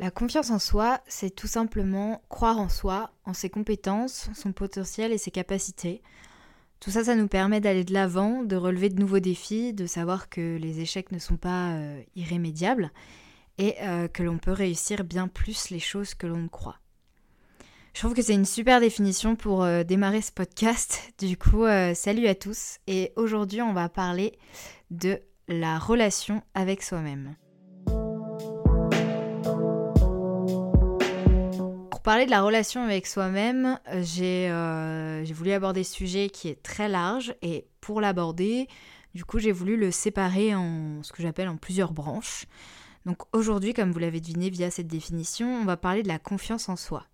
La confiance en soi, c'est tout simplement croire en soi, en ses compétences, son potentiel et ses capacités. Tout ça, ça nous permet d'aller de l'avant, de relever de nouveaux défis, de savoir que les échecs ne sont pas euh, irrémédiables et euh, que l'on peut réussir bien plus les choses que l'on ne croit. Je trouve que c'est une super définition pour euh, démarrer ce podcast. Du coup, salut à tous et aujourd'hui on va parler de la relation avec soi-même. Pour parler de la relation avec soi-même, euh, j'ai voulu aborder ce sujet qui est très large et pour l'aborder, du coup, j'ai voulu le séparer en ce que j'appelle en plusieurs branches. Donc aujourd'hui, comme vous l'avez deviné via cette définition, on va parler de la confiance en soi.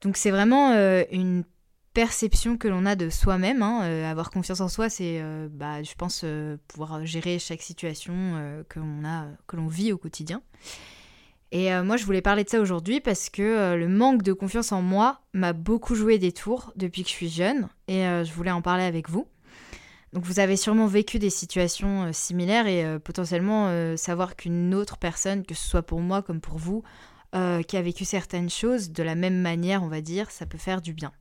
Donc c'est vraiment euh, une perception que l'on a de soi-même. Hein. Euh, avoir confiance en soi, c'est, bah, je pense, pouvoir gérer chaque situation que l'on vit au quotidien. Et euh, moi, je voulais parler de ça aujourd'hui parce que euh, le manque de confiance en moi m'a beaucoup joué des tours depuis que je suis jeune et euh, je voulais en parler avec vous. Donc vous avez sûrement vécu des situations similaires et potentiellement savoir qu'une autre personne, que ce soit pour moi comme pour vous, qui a vécu certaines choses de la même manière, on va dire, ça peut faire du bien.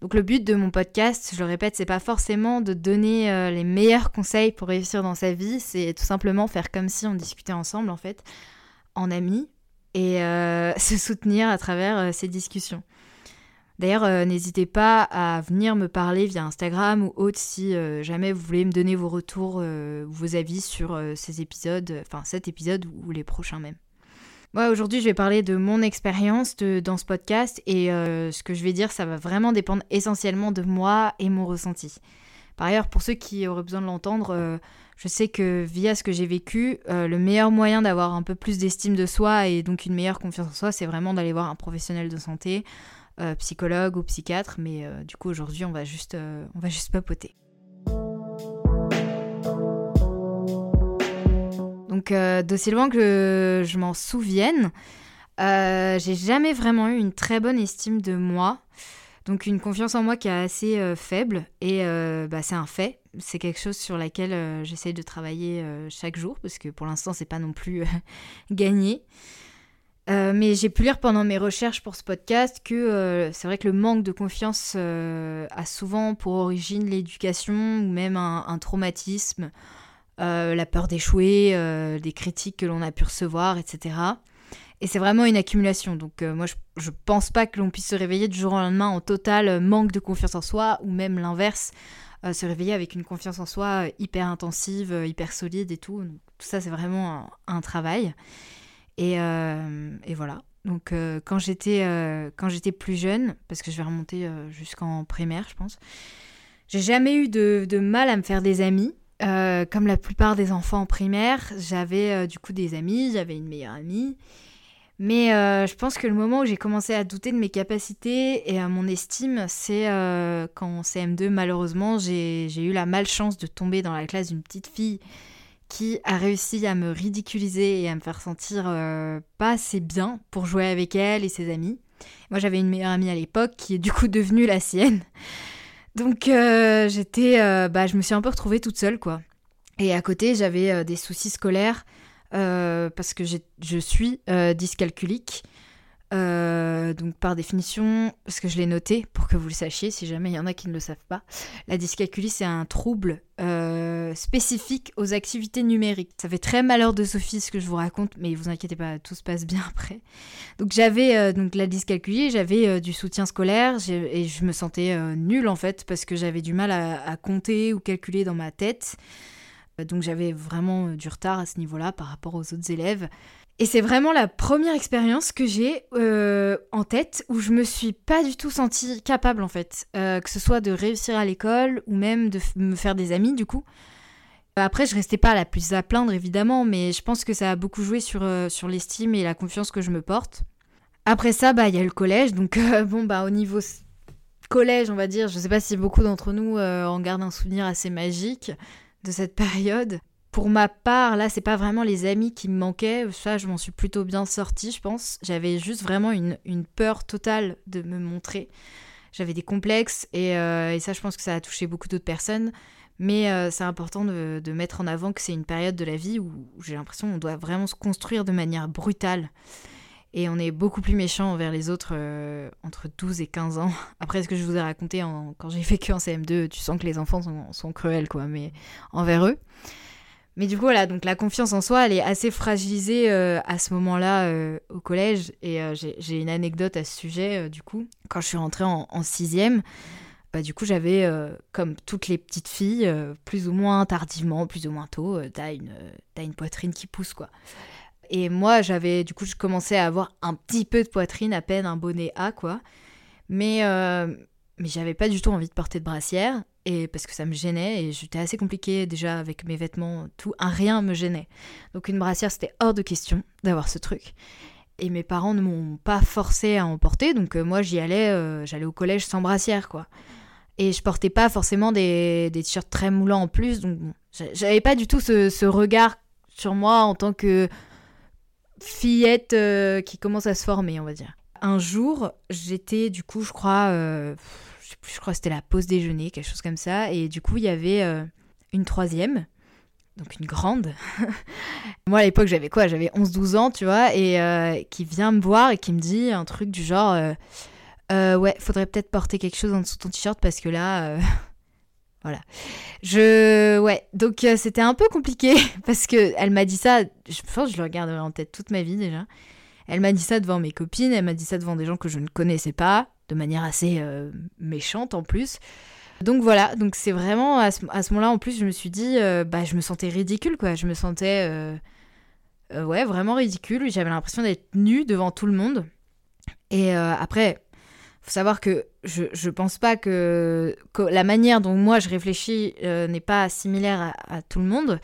Donc le but de mon podcast, je le répète, c'est pas forcément de donner les meilleurs conseils pour réussir dans sa vie, c'est tout simplement faire comme si on discutait ensemble en fait en amis et euh, se soutenir à travers euh, ces discussions. D'ailleurs, euh, n'hésitez pas à venir me parler via Instagram ou autre si jamais vous voulez me donner vos retours, vos avis sur ces épisodes, enfin cet épisode ou les prochains même. Moi, aujourd'hui, je vais parler de mon expérience dans ce podcast et ce que je vais dire, ça va vraiment dépendre essentiellement de moi et mon ressenti. Par ailleurs, pour ceux qui auraient besoin de l'entendre, je sais que via ce que j'ai vécu, euh, le meilleur moyen d'avoir un peu plus d'estime de soi et donc une meilleure confiance en soi, c'est vraiment d'aller voir un professionnel de santé, euh, psychologue ou psychiatre. Mais euh, du coup, aujourd'hui, on va juste, on papoter. Donc, d'aussi loin que je m'en souvienne, j'ai jamais vraiment eu une très bonne estime de moi. Donc une confiance en moi qui est assez faible et bah, c'est un fait. C'est quelque chose sur laquelle euh, j'essaie de travailler chaque jour parce que pour l'instant c'est pas non plus gagné. mais j'ai pu lire pendant mes recherches pour ce podcast que c'est vrai que le manque de confiance a souvent pour origine l'éducation ou même un traumatisme, la peur d'échouer, des critiques que l'on a pu recevoir, etc. Et c'est vraiment une accumulation. Donc euh, moi, je, je pense pas que l'on puisse se réveiller du jour au lendemain en total euh, manque de confiance en soi, ou même l'inverse, euh, se réveiller avec une confiance en soi hyper intensive, hyper solide et tout. tout ça, c'est vraiment un, travail. Et, voilà. Donc quand j'étais plus jeune, parce que je vais remonter jusqu'en primaire, je pense, j'ai jamais eu de, de, mal à me faire des amis. comme la plupart des enfants en primaire, j'avais du coup des amis, j'avais une meilleure amie. Mais euh, je pense que le moment où j'ai commencé à douter de mes capacités et à mon estime, c'est euh, quand en CM2, malheureusement, j'ai eu la malchance de tomber dans la classe d'une petite fille qui a réussi à me ridiculiser et à me faire sentir euh, pas assez bien pour jouer avec elle et ses amis. Moi, j'avais une meilleure amie à l'époque qui est du coup devenue la sienne. Donc, j'étais, bah, je me suis un peu retrouvée toute seule, quoi. Et à côté, j'avais des soucis scolaires parce que je suis euh, dyscalculique. Euh, donc par définition, parce que je l'ai noté pour que vous le sachiez, si jamais il y en a qui ne le savent pas, la dyscalculie c'est un trouble spécifique aux activités numériques. Ça fait très malheur de Sophie ce que je vous raconte, mais vous inquiétez pas, tout se passe bien après. Donc j'avais donc la dyscalculie, j'avais du soutien scolaire et je me sentais nulle en fait parce que j'avais du mal à, compter ou calculer dans ma tête. Donc j'avais vraiment euh, du retard à ce niveau-là par rapport aux autres élèves. Et c'est vraiment la première expérience que j'ai euh, en tête où je me suis pas du tout sentie capable en fait, euh, que ce soit de réussir à l'école ou même de me faire des amis du coup. Après, je restais pas la plus à plaindre évidemment, mais je pense que ça a beaucoup joué sur, sur l'estime et la confiance que je me porte. Après ça, bah il y a le collège, donc bon bah au niveau collège, on va dire, je sais pas si beaucoup d'entre nous en gardent un souvenir assez magique de cette période. Pour ma part, là, c'est pas vraiment les amis qui me manquaient. Ça, je m'en suis plutôt bien sortie, je pense. J'avais juste vraiment une, peur totale de me montrer. J'avais des complexes euh, et, ça, je pense que ça a touché beaucoup d'autres personnes. Mais euh, c'est important de, de, mettre en avant que c'est une période de la vie où j'ai l'impression qu'on doit vraiment se construire de manière brutale. Et on est beaucoup plus méchant envers les autres euh, entre 12 et 15 ans. Après, ce que je vous ai raconté quand j'ai vécu en CM2, tu sens que les enfants sont, cruels, quoi, mais envers eux. Mais du coup, voilà, donc la confiance en soi, elle est assez fragilisée euh, à ce moment-là euh, au collège. Et j'ai une anecdote à ce sujet, du coup. Quand je suis rentrée en, en sixième, bah, du coup, j'avais, comme toutes les petites filles, plus ou moins tardivement, plus ou moins tôt, t'as une, une poitrine qui pousse, quoi. Et moi, j'avais, du coup, je commençais à avoir un petit peu de poitrine, à peine un bonnet A, quoi. Mais, euh, mais j'avais pas du tout envie de porter de brassière, et parce que ça me gênait, et j'étais assez compliquée déjà avec mes vêtements, tout, un rien me gênait. Donc une brassière, c'était hors de question d'avoir ce truc. Et mes parents ne m'ont pas forcé à en porter, donc euh, moi j'y allais, euh, j'allais au collège sans brassière, quoi. Et je portais pas forcément des, des t-shirts très moulants en plus, donc j'avais pas du tout ce, ce regard sur moi en tant que fillette euh, qui commence à se former, on va dire. Un jour, j'étais du coup, je crois, euh, je sais plus, je crois c'était la pause déjeuner, quelque chose comme ça, et du coup, il y avait euh, une troisième, donc une grande. Moi, à l'époque, j'avais quoi? J'avais 11-12 ans, tu vois, et qui vient me voir et qui me dit un truc du genre, ouais, faudrait peut-être porter quelque chose en dessous de ton t-shirt parce que là... Voilà. Je ouais, donc euh, c'était un peu compliqué parce que elle m'a dit ça, je pense que je le regarderai en tête toute ma vie déjà. Elle m'a dit ça devant mes copines, elle m'a dit ça devant des gens que je ne connaissais pas, de manière assez euh, méchante en plus. Donc voilà, donc c'est vraiment à ce, moment-là en plus je me suis dit euh, bah je me sentais ridicule quoi, je me sentais ouais, vraiment ridicule, j'avais l'impression d'être nue devant tout le monde. Et après faut savoir que je, je pense pas que, la manière dont moi je réfléchis euh, n'est pas similaire à, tout le monde,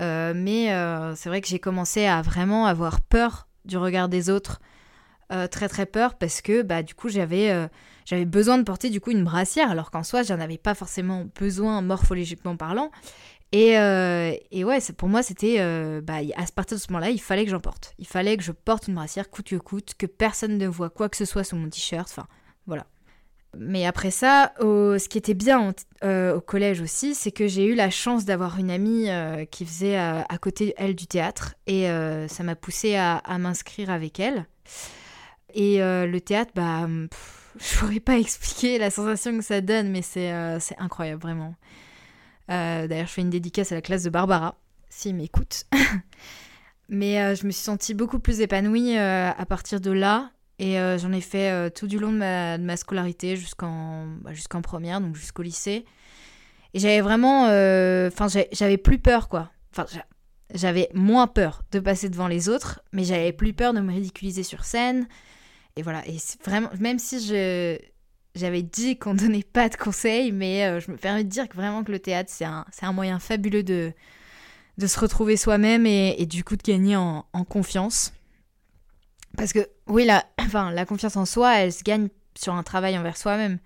euh, mais euh, c'est vrai que j'ai commencé à vraiment avoir peur du regard des autres, très très peur parce que bah du coup j'avais j'avais besoin de porter du coup une brassière alors qu'en soi j'en avais pas forcément besoin morphologiquement parlant. Et, et ouais, pour moi, c'était bah, à partir de ce moment-là, il fallait que j'en porte. Il fallait que je porte une brassière coûte que coûte, que personne ne voit quoi que ce soit sur mon t-shirt. Enfin, voilà. Mais après ça, ce qui était bien euh, au collège aussi, c'est que j'ai eu la chance d'avoir une amie euh, qui faisait euh, à côté, elle, du théâtre. Et ça m'a poussée à, m'inscrire avec elle. Et le théâtre, bah, je pourrais pas expliquer la sensation que ça donne, mais c'est incroyable, vraiment. D'ailleurs, je fais une dédicace à la classe de Barbara, s'il m'écoute. mais je me suis sentie beaucoup plus épanouie à partir de là. Et euh, j'en ai fait euh, tout du long de ma, scolarité jusqu'en bah, première, donc jusqu'au lycée. Et j'avais vraiment... Euh, enfin, j'avais plus peur, quoi. Enfin, j'avais moins peur de passer devant les autres, mais j'avais plus peur de me ridiculiser sur scène. Et voilà, et vraiment, même si j'avais dit qu'on donnait pas de conseils, mais je me permets de dire que vraiment que le théâtre, c'est un, un, moyen fabuleux de, de se retrouver soi-même et, et, du coup de gagner en confiance. Parce que, oui, la, confiance en soi, elle se gagne sur un travail envers soi-même.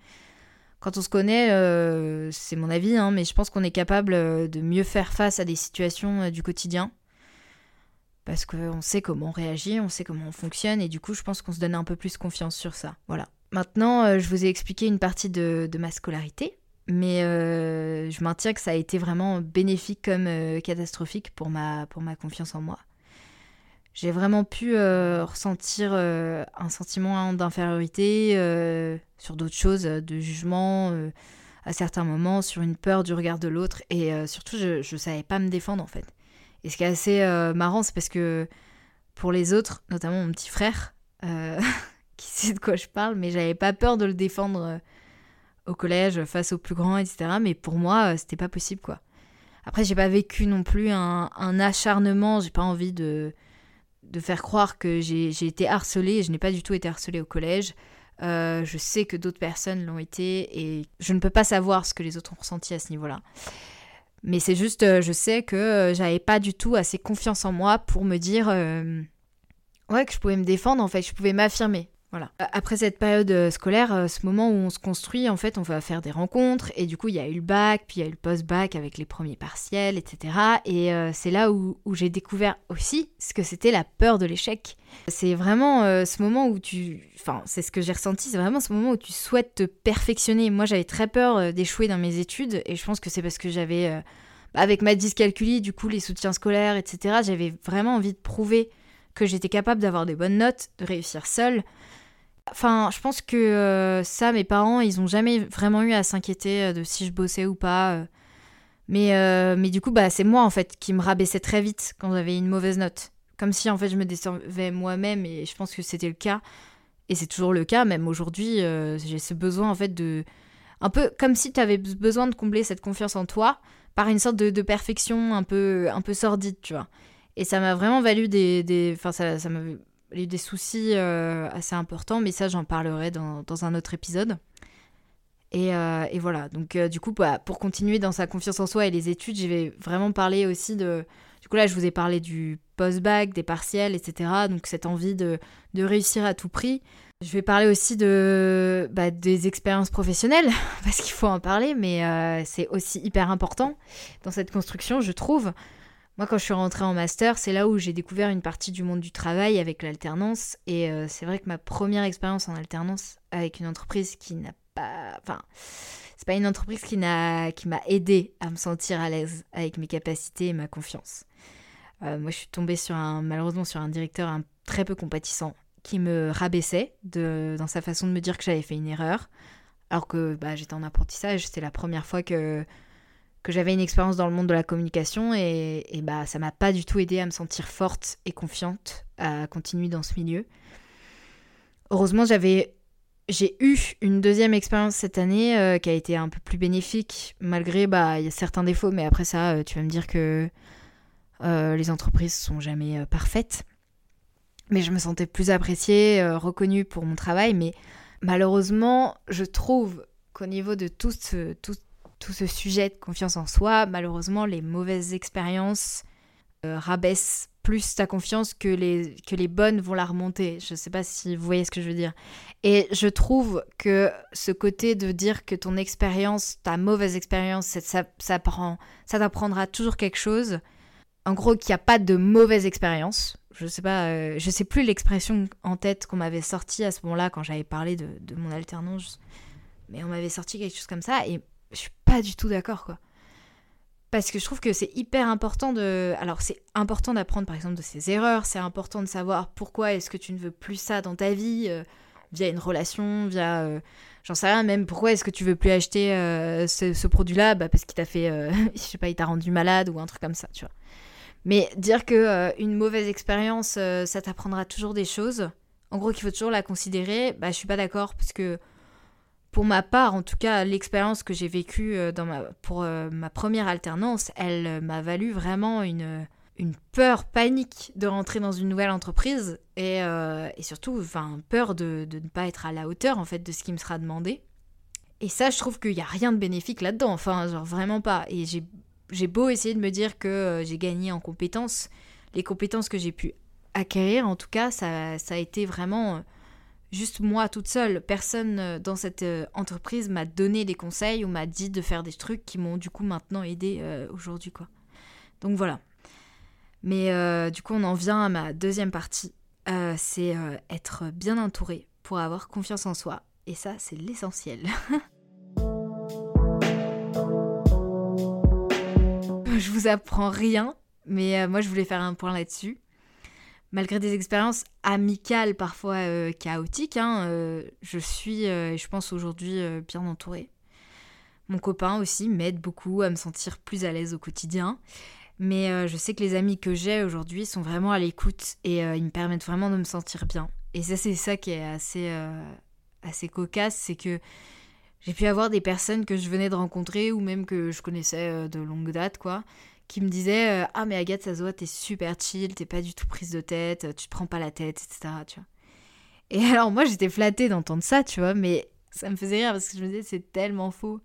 Quand on se connaît, euh, c'est mon avis, hein, mais je pense qu'on est capable euh, de mieux faire face à des situations euh, du quotidien. Parce qu'on sait comment on réagit, on sait comment on fonctionne, et du coup, je pense qu'on se donne un peu plus confiance sur ça. Voilà. Maintenant, je vous ai expliqué une partie de, ma scolarité, mais je maintiens que ça a été vraiment bénéfique comme catastrophique pour ma confiance en moi j'ai vraiment pu euh, ressentir euh, un sentiment d'infériorité euh, sur d'autres choses, de jugement à certains moments, sur une peur du regard de l'autre, et surtout je ne savais pas me défendre en fait. Et ce qui est assez marrant, c'est parce que pour les autres, notamment mon petit frère, qui sait de quoi je parle, mais j'avais pas peur de le défendre au collège face aux plus grands, etc. Mais pour moi, c'était pas possible quoi. Après, j'ai pas vécu non plus un, un acharnement, j'ai pas envie de de faire croire que j'ai été harcelée. Je n'ai pas du tout été harcelée au collège. Euh, je sais que d'autres personnes l'ont été et je ne peux pas savoir ce que les autres ont ressenti à ce niveau-là. Mais c'est juste, euh, je sais que euh, j'avais pas du tout assez confiance en moi pour me dire ouais que je pouvais me défendre en fait, je pouvais m'affirmer. Après cette période euh, scolaire, euh, ce moment où on se construit, en fait, on va faire des rencontres. Et du coup, il y a eu le bac, puis il y a eu le post-bac avec les premiers partiels, etc. Et euh, c'est là où, j'ai découvert aussi ce que c'était la peur de l'échec. C'est vraiment ce moment où tu... Enfin, c'est ce que j'ai ressenti, c'est vraiment ce moment où tu souhaites te perfectionner. Moi, j'avais très peur d'échouer dans mes études. Et je pense que c'est parce que j'avais... Bah, avec ma dyscalculie, du coup, les soutiens scolaires, etc., j'avais vraiment envie de prouver que j'étais capable d'avoir des bonnes notes, de réussir seule. Enfin, je pense que euh, ça, mes parents, ils ont jamais vraiment eu à s'inquiéter euh, de si je bossais ou pas. Euh. Mais, mais du coup, bah, c'est moi, en fait, qui me rabaissais très vite quand j'avais une mauvaise note. Comme si, en fait, je me décevais moi-même, et je pense que c'était le cas. Et c'est toujours le cas, même aujourd'hui, j'ai ce besoin, en fait, de... Un peu comme si tu avais besoin de combler cette confiance en toi par une sorte de, perfection un peu, un peu sordide, tu vois. Et ça m'a vraiment valu des... des... Enfin, ça, ça m'a eu des soucis euh, assez importants, mais ça, j'en parlerai dans, dans, un autre épisode. Et, euh, et voilà, donc euh, du coup, bah, pour continuer dans sa confiance en soi et les études, je vais vraiment parler aussi de... Du coup, là, je vous ai parlé du post-bac, des partiels, etc. Donc, cette envie de, de réussir à tout prix. Je vais parler aussi de, bah, des expériences professionnelles, parce qu'il faut en parler, mais c'est aussi hyper important dans cette construction, je trouve. Moi, quand je suis rentrée en master, c'est là où j'ai découvert une partie du monde du travail avec l'alternance. Et euh, c'est vrai que ma première expérience en alternance avec une entreprise qui n'a pas. Enfin, c'est pas une entreprise qui m'a qui m'a aidé à me sentir à l'aise avec mes capacités et ma confiance. Euh, moi, je suis tombée sur un, malheureusement sur un directeur très peu compatissant qui me rabaissait dans sa façon de me dire que j'avais fait une erreur. Alors que bah, j'étais en apprentissage, c'était la première fois que que j'avais une expérience dans le monde de la communication et, et bah ça m'a pas du tout aidé à me sentir forte et confiante à continuer dans ce milieu. Heureusement, j'avais j'ai eu une deuxième expérience cette année euh, qui a été un peu plus bénéfique malgré bah y a certains défauts mais après ça euh, tu vas me dire que euh, les entreprises sont jamais parfaites. Mais je me sentais plus appréciée, reconnue pour mon travail mais malheureusement, je trouve qu'au niveau de tout ce, tout, tout ce sujet de confiance en soi, malheureusement, les mauvaises expériences euh, rabaissent plus ta confiance que les, que les bonnes vont la remonter. Je ne sais pas si vous voyez ce que je veux dire. Et je trouve que ce côté de dire que ton expérience, ta mauvaise expérience, ça, ça, ça t'apprendra toujours quelque chose. En gros, qu'il n'y a pas de mauvaise expérience. Je sais pas, euh, sais plus l'expression en tête qu'on m'avait sortie à ce moment-là quand j'avais parlé de, mon alternance, mais on m'avait sorti quelque chose comme ça et pas du tout d'accord, quoi. Parce que je trouve que c'est hyper important de... Alors c'est important d'apprendre par exemple de ses erreurs, c'est important de savoir pourquoi est-ce que tu ne veux plus ça dans ta vie, euh, via une relation, via... Euh, j'en sais rien, même pourquoi est-ce que tu veux plus acheter euh, ce, produit-là? Bah, Parce qu'il t'a fait... je sais pas, il t'a rendu malade ou un truc comme ça, tu vois. Mais dire que une mauvaise expérience, ça t'apprendra toujours des choses, en gros qu'il faut toujours la considérer, bah je suis pas d'accord parce que pour ma part, en tout cas, l'expérience que j'ai vécue euh, dans ma, pour euh, ma première alternance, elle euh, m'a valu vraiment une, une peur panique de rentrer dans une nouvelle entreprise et, et surtout peur de, de, ne pas être à la hauteur en fait de ce qui me sera demandé. Et ça, je trouve qu'il n'y a rien de bénéfique là-dedans, enfin, genre vraiment pas. Et j'ai beau essayer de me dire que j'ai gagné en compétences, les compétences que j'ai pu acquérir, en tout cas, ça, ça a été vraiment juste moi toute seule. Personne euh, dans cette euh, entreprise m'a donné des conseils ou m'a dit de faire des trucs qui m'ont du coup maintenant aidé euh, aujourd'hui quoi. Donc voilà. Mais du coup on en vient à ma deuxième partie. c'est être bien entouré pour avoir confiance en soi. Et ça c'est l'essentiel. je vous apprends rien, mais moi je voulais faire un point là-dessus malgré des expériences amicales parfois euh, chaotiques, hein, euh, je suis, euh, je pense aujourd'hui, bien entourée. Mon copain aussi m'aide beaucoup à me sentir plus à l'aise au quotidien. Mais je sais que les amis que j'ai aujourd'hui sont vraiment à l'écoute et ils me permettent vraiment de me sentir bien. Et ça, c'est ça qui est assez, assez cocasse, c'est que j'ai pu avoir des personnes que je venais de rencontrer ou même que je connaissais de longue date, quoi, qui me disait euh, Ah, mais Agathe, ça se voit, t'es super chill, t'es pas du tout prise de tête, tu te prends pas la tête, etc. Tu vois. Et alors, moi, j'étais flattée d'entendre ça, tu vois, mais ça me faisait rire parce que je me disais C'est tellement faux.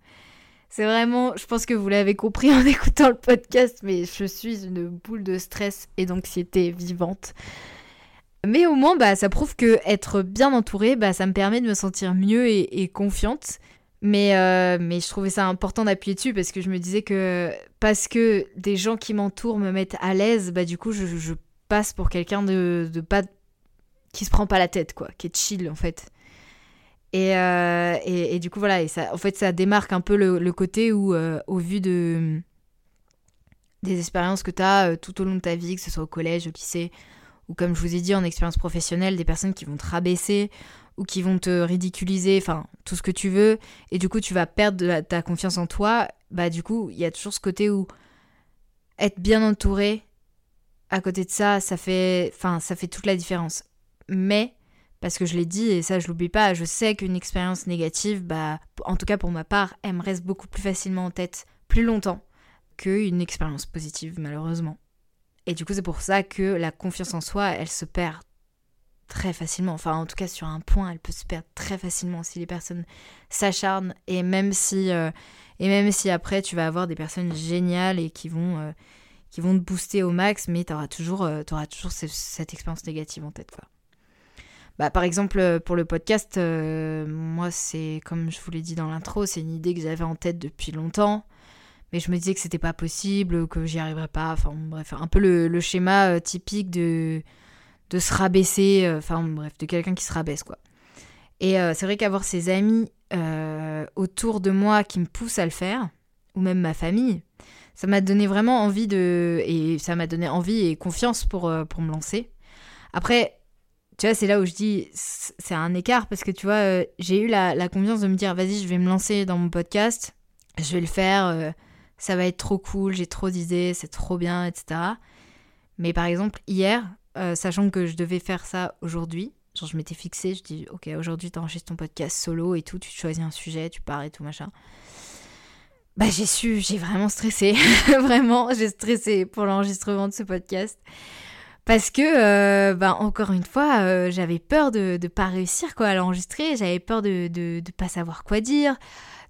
C'est vraiment, je pense que vous l'avez compris en écoutant le podcast, mais je suis une boule de stress et d'anxiété vivante. Mais au moins, bah, ça prouve que être bien entourée, bah, ça me permet de me sentir mieux et confiante. Mais, euh, mais je trouvais ça important d'appuyer dessus parce que je me disais que parce que des gens qui m'entourent me mettent à l'aise, bah du coup je, passe pour quelqu'un de, de, pas qui se prend pas la tête quoi, qui est chill en fait. Et, euh, et, du coup voilà, et ça, en fait ça démarque un peu le, le côté où euh, au vu de des expériences que tu as tout au long de ta vie, que ce soit au collège, au lycée ou comme je vous ai dit en expérience professionnelle, des personnes qui vont te rabaisser ou qui vont te ridiculiser, enfin tout ce que tu veux, et du coup tu vas perdre ta confiance en toi, bah du coup il y a toujours ce côté où être bien entouré, à côté de ça, ça fait, enfin ça fait toute la différence. Mais parce que je l'ai dit et ça je l'oublie pas, je sais qu'une expérience négative, bah en tout cas pour ma part, elle me reste beaucoup plus facilement en tête, plus longtemps qu'une expérience positive malheureusement. Et du coup c'est pour ça que la confiance en soi, elle se perd très facilement. Enfin en tout cas sur un point, elle peut se perdre très facilement si les personnes s'acharnent et même si euh, et même si après tu vas avoir des personnes géniales et qui vont euh, qui vont te booster au max, mais tu auras toujours, euh, toujours cette expérience négative en tête quoi. Bah, par exemple, euh, pour le podcast, moi, c'est comme je vous l'ai dit dans l'intro, c'est une idée que j'avais en tête depuis longtemps. Mais je me disais que c'était pas possible, que j'y arriverais pas. Enfin, bref, un peu le, schéma typique de, de se rabaisser. Enfin, bref, de quelqu'un qui se rabaisse, quoi. Et c'est vrai qu'avoir ses amis autour de moi qui me poussent à le faire, ou même ma famille, ça m'a donné vraiment envie de. Et ça m'a donné envie et confiance pour, pour me lancer. Après, tu vois, c'est là où je dis, c'est un écart parce que tu vois, euh, j'ai eu la, confiance de me dire, vas-y, je vais me lancer dans mon podcast, je vais le faire, euh, ça va être trop cool, j'ai trop d'idées, c'est trop bien, etc. Mais par exemple, hier, euh, sachant que je devais faire ça aujourd'hui, genre je m'étais fixé, je dis, ok, aujourd'hui tu enregistres ton podcast solo et tout, tu choisis un sujet, tu pars et tout, machin. Bah j'ai su, j'ai vraiment stressé, vraiment, j'ai stressé pour l'enregistrement de ce podcast. Parce que, euh, bah, encore une fois, euh, j'avais peur de ne pas réussir quoi, à l'enregistrer, j'avais peur de ne pas savoir quoi dire,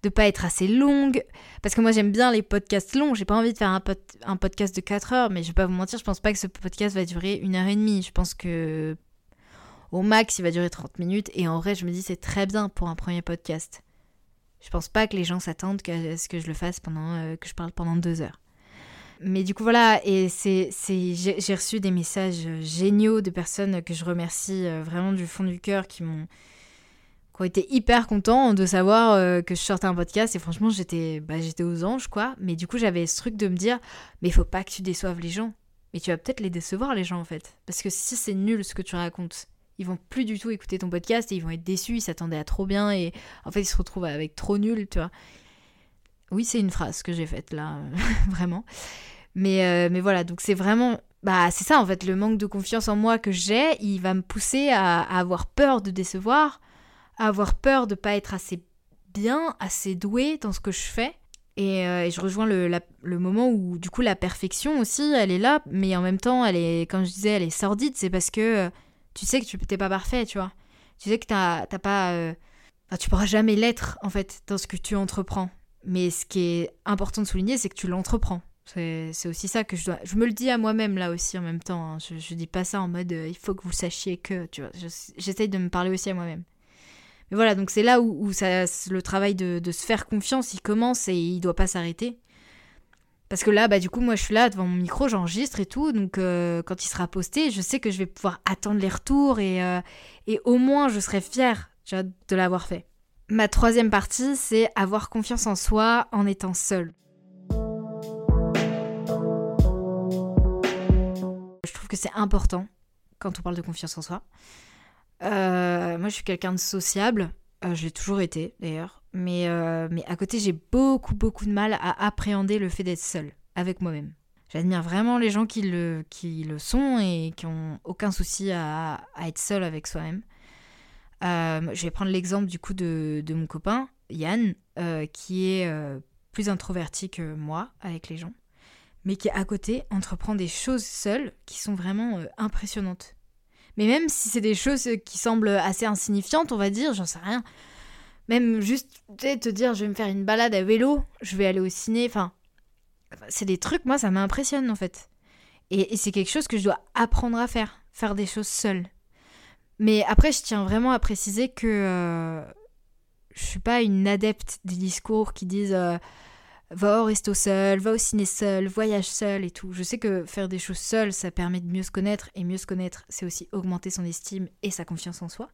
de pas être assez longue. Parce que moi, j'aime bien les podcasts longs, j'ai pas envie de faire un, podcast de 4 heures, mais je vais pas vous mentir, je pense pas que ce podcast va durer une heure et demie. Je pense que au max, il va durer 30 minutes, et en vrai, je me dis, c'est très bien pour un premier podcast. Je pense pas que les gens s'attendent à ce que je le fasse pendant, euh, que je parle pendant deux heures mais du coup, voilà, et c'est, j'ai reçu des messages géniaux de personnes que je remercie euh, vraiment du fond du cœur qui m'ont qui ont été hyper contents de savoir euh, que je sortais un podcast. Et franchement j'étais bah, j'étais aux anges quoi. Mais du coup j'avais ce truc de me dire mais il faut pas que tu déçoives les gens. Mais tu vas peut-être les décevoir les gens en fait. Parce que si c'est nul ce que tu racontes ils vont plus du tout écouter ton podcast et ils vont être déçus ils s'attendaient à trop bien et en fait ils se retrouvent avec trop nul tu vois. Oui c'est une phrase que j'ai faite là vraiment mais, euh, mais voilà, donc c'est vraiment. Bah, c'est ça en fait, le manque de confiance en moi que j'ai, il va me pousser à, avoir peur de décevoir, à avoir peur de pas être assez bien, assez doué dans ce que je fais. Et, euh, je rejoins le, le, moment où du coup la perfection aussi, elle est là, mais en même temps, elle est, comme je disais, elle est sordide. C'est parce que euh, tu sais que tu n'es pas parfait, tu vois. Tu sais que t'as pas, tu pourras jamais l'être en fait dans ce que tu entreprends. Mais ce qui est important de souligner, c'est que tu l'entreprends. C'est aussi ça que je dois. Je me le dis à moi-même là aussi en même temps. Hein. Je, je dis pas ça en mode euh, il faut que vous sachiez que. Tu vois, j'essaye de me parler aussi à moi-même. Mais voilà, donc c'est là où, le travail de, se faire confiance, il commence et il doit pas s'arrêter. Parce que là, bah du coup, moi je suis là devant mon micro, j'enregistre et tout. Donc euh, quand il sera posté, je sais que je vais pouvoir attendre les retours et, euh, et au moins je serai fière de l'avoir fait. Ma troisième partie, c'est avoir confiance en soi en étant seule. C'est important quand on parle de confiance en soi. Euh, moi, je suis quelqu'un de sociable. Euh, j'ai toujours été, d'ailleurs. Mais, euh, mais à côté, j'ai beaucoup, beaucoup de mal à appréhender le fait d'être seule avec moi-même. J'admire vraiment les gens qui le, qui le sont et qui ont aucun souci à, à être seul avec soi-même. je vais prendre l'exemple du coup de, de, mon copain, Yann, qui est plus introverti que moi avec les gens mais qui à côté entreprend des choses seules qui sont vraiment euh, impressionnantes. Mais même si c'est des choses qui semblent assez insignifiantes, on va dire, j'en sais rien. Même juste te dire je vais me faire une balade à vélo, je vais aller au ciné, enfin, c'est des trucs, moi ça m'impressionne en fait. Et, c'est quelque chose que je dois apprendre à faire, faire des choses seules. Mais après, je tiens vraiment à préciser que euh, je suis pas une adepte des discours qui disent euh, va au resto seul, va au ciné seul, voyage seul et tout. Je sais que faire des choses seul, ça permet de mieux se connaître, et mieux se connaître, c'est aussi augmenter son estime et sa confiance en soi.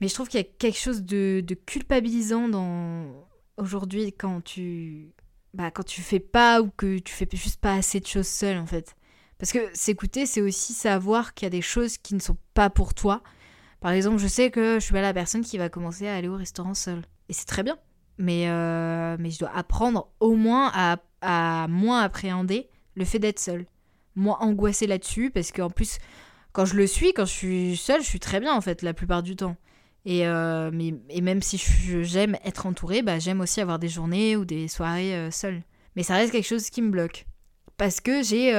Mais je trouve qu'il y a quelque chose de, culpabilisant dans aujourd'hui quand tu bah, quand tu fais pas ou que tu fais juste pas assez de choses seul en fait. Parce que s'écouter, c'est aussi savoir qu'il y a des choses qui ne sont pas pour toi. Par exemple, je sais que je suis pas la personne qui va commencer à aller au restaurant seule. Et c'est très bien. Mais, euh, mais je dois apprendre au moins à, à moins appréhender le fait d'être seule. Moins angoissée là-dessus, parce qu'en plus, quand je le suis, quand je suis seule, je suis très bien en fait, la plupart du temps. Et, euh, mais, et même si j'aime être entourée, bah, j'aime aussi avoir des journées ou des soirées euh, seule. Mais ça reste quelque chose qui me bloque. Parce que j'ai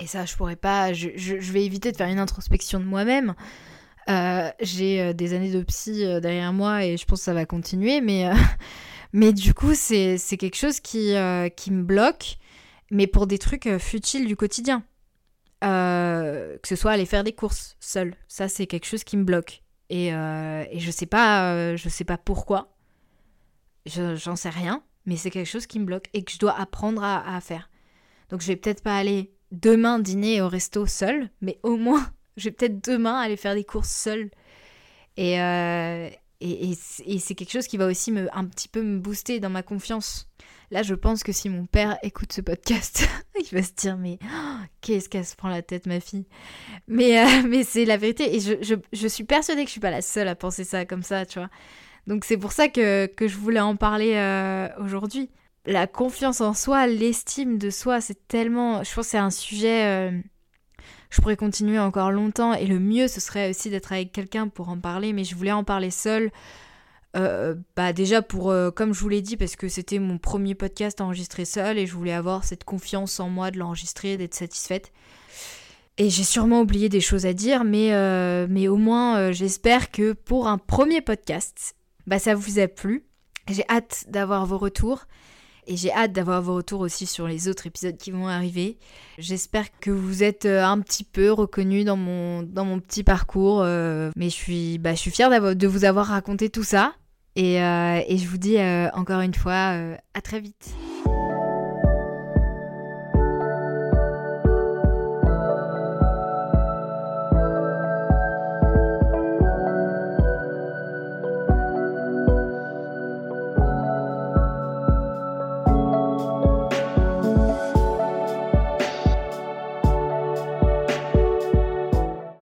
et ça je pourrais pas, je, vais éviter de faire une introspection de moi-même. Euh, j'ai euh, des années de psy euh, derrière moi et je pense que ça va continuer, mais, mais du coup c'est quelque chose qui, qui me bloque, mais pour des trucs futiles du quotidien. que ce soit aller faire des courses seul, ça c'est quelque chose qui me bloque. Et, et je sais pas, je sais pas pourquoi, j'en sais rien, mais c'est quelque chose qui me bloque et que je dois apprendre à, à faire. Donc je vais peut-être pas aller demain dîner au resto seul, mais au moins, je vais peut-être demain aller faire des courses seule. Et, euh, et, c'est quelque chose qui va aussi me, un petit peu me booster dans ma confiance. Là, je pense que si mon père écoute ce podcast, il va se dire Mais oh, qu'est-ce qu'elle se prend la tête, ma fille Mais, euh, mais c'est la vérité. Et je, suis persuadée que je suis pas la seule à penser ça comme ça, tu vois. Donc c'est pour ça que, que, je voulais en parler euh, aujourd'hui la confiance en soi, l'estime de soi, c'est tellement. Je pense que c'est un sujet. Euh, je pourrais continuer encore longtemps et le mieux ce serait aussi d'être avec quelqu'un pour en parler, mais je voulais en parler seule. Euh, bah déjà pour euh, comme je vous l'ai dit parce que c'était mon premier podcast enregistré seul et je voulais avoir cette confiance en moi de l'enregistrer d'être satisfaite. Et j'ai sûrement oublié des choses à dire mais mais au moins j'espère que pour un premier podcast bah ça vous a plu. J'ai hâte d'avoir vos retours et j'ai hâte d'avoir vos retours aussi sur les autres épisodes qui vont arriver. J'espère que vous êtes euh, un petit peu reconnus dans mon, dans mon petit parcours. Euh, mais je suis, bah, je suis fière de vous avoir raconté tout ça. Et, euh, et je vous dis encore une fois, à très vite.